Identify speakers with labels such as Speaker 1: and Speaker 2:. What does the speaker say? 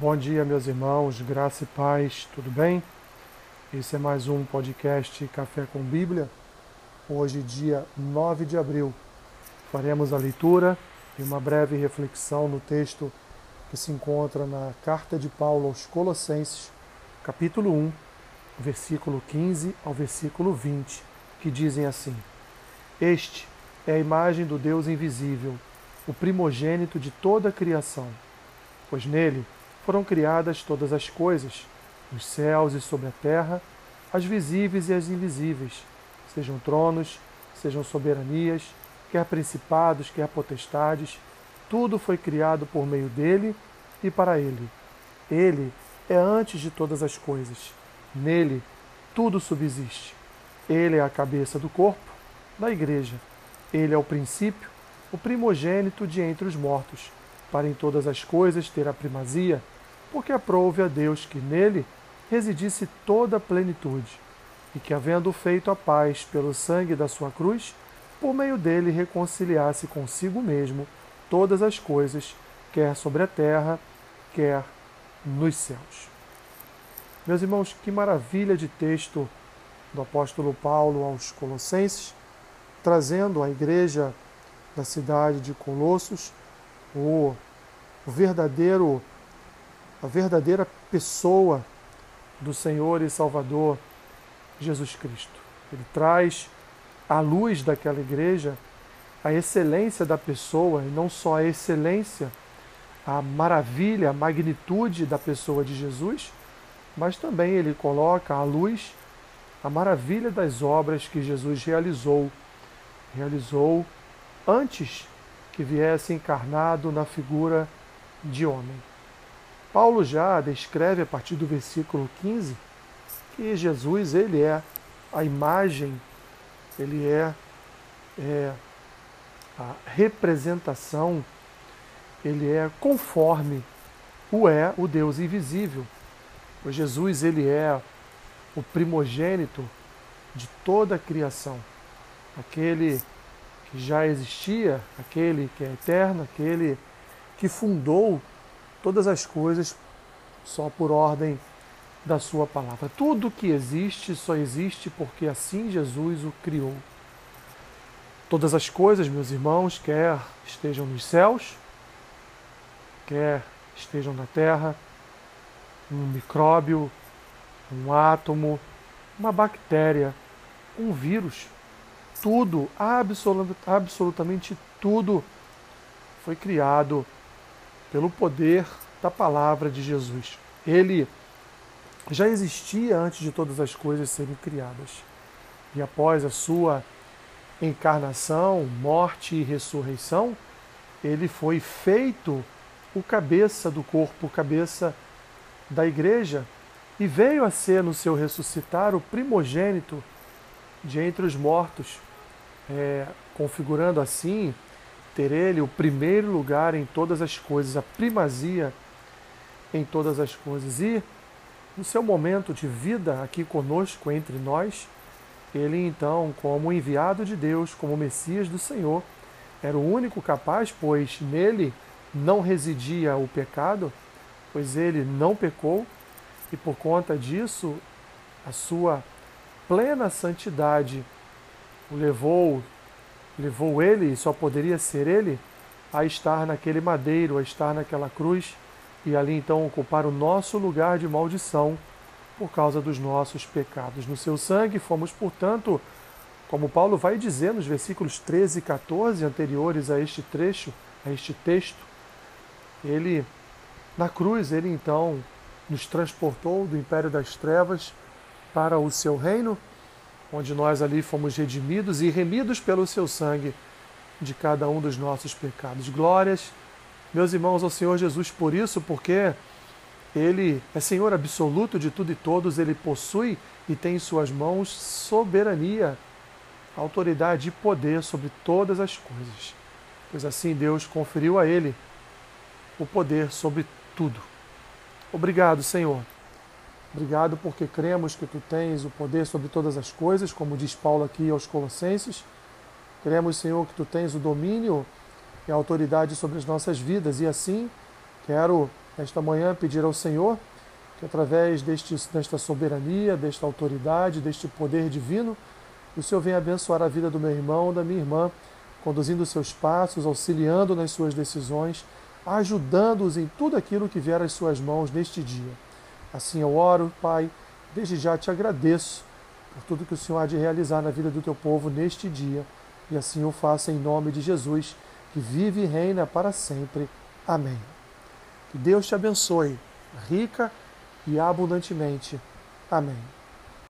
Speaker 1: Bom dia, meus irmãos, graça e paz, tudo bem? Esse é mais um podcast Café com Bíblia. Hoje, dia 9 de abril, faremos a leitura e uma breve reflexão no texto que se encontra na carta de Paulo aos Colossenses, capítulo 1, versículo 15 ao versículo 20, que dizem assim: Este é a imagem do Deus invisível, o primogênito de toda a criação, pois nele foram criadas todas as coisas, nos céus e sobre a terra, as visíveis e as invisíveis, sejam tronos, sejam soberanias, quer principados, quer potestades, tudo foi criado por meio dele e para ele. Ele é antes de todas as coisas. Nele tudo subsiste. Ele é a cabeça do corpo, da igreja. Ele é o princípio, o primogênito de entre os mortos, para em todas as coisas ter a primazia porque aprouve a Deus que nele residisse toda a plenitude, e que, havendo feito a paz pelo sangue da sua cruz, por meio dele reconciliasse consigo mesmo todas as coisas, quer sobre a terra, quer nos céus. Meus irmãos, que maravilha de texto do apóstolo Paulo aos Colossenses, trazendo à igreja da cidade de Colossos o, verdadeiro a verdadeira pessoa do Senhor e Salvador Jesus Cristo. Ele traz à luz daquela igreja a excelência da pessoa, e não só a excelência, a maravilha, a magnitude da pessoa de Jesus, mas também ele coloca à luz a maravilha das obras que Jesus realizou. Realizou antes que viesse encarnado na figura de homem. Paulo já descreve a partir do versículo 15 que Jesus ele é a imagem, ele é, é a representação, ele é conforme o é o Deus invisível. O Jesus ele é o primogênito de toda a criação, aquele que já existia, aquele que é eterno, aquele que fundou todas as coisas só por ordem da sua palavra. Tudo que existe só existe porque assim Jesus o criou. Todas as coisas, meus irmãos, quer estejam nos céus, quer estejam na terra, um micróbio, um átomo, uma bactéria, um vírus, tudo, absolutamente tudo foi criado pelo poder da palavra de Jesus. Ele já existia antes de todas as coisas serem criadas. E após a sua encarnação, morte e ressurreição, ele foi feito o cabeça do corpo, o cabeça da igreja, e veio a ser no seu ressuscitar o primogênito de entre os mortos, é, configurando assim ter ele o primeiro lugar em todas as coisas, a primazia em todas as coisas. E no seu momento de vida aqui conosco, entre nós, ele então, como enviado de Deus, como Messias do Senhor, era o único capaz, pois nele não residia o pecado, pois ele não pecou, e por conta disso, a sua plena santidade o levou levou ele, e só poderia ser ele, a estar naquele madeiro, a estar naquela cruz e ali então ocupar o nosso lugar de maldição por causa dos nossos pecados. No seu sangue fomos, portanto, como Paulo vai dizer nos versículos 13 e 14 anteriores a este trecho, a este texto, ele na cruz, ele então nos transportou do império das trevas para o seu reino onde nós ali fomos redimidos e remidos pelo seu sangue de cada um dos nossos pecados. Glórias, meus irmãos, ao Senhor Jesus por isso, porque ele é Senhor absoluto de tudo e todos, ele possui e tem em suas mãos soberania, autoridade e poder sobre todas as coisas. Pois assim Deus conferiu a ele o poder sobre tudo. Obrigado, Senhor Obrigado porque cremos que tu tens o poder sobre todas as coisas, como diz Paulo aqui aos Colossenses. Cremos, Senhor, que tu tens o domínio e a autoridade sobre as nossas vidas e assim quero Esta manhã pedir ao Senhor que através deste, desta soberania, desta autoridade, deste poder divino, o Senhor venha abençoar a vida do meu irmão, da minha irmã, conduzindo seus passos, auxiliando nas suas decisões, ajudando-os em tudo aquilo que vier às suas mãos neste dia. Assim eu oro, Pai, desde já te agradeço por tudo que o Senhor há de realizar na vida do teu povo neste dia, e assim eu faço em nome de Jesus, que vive e reina para sempre. Amém. Que Deus te abençoe, rica e abundantemente. Amém.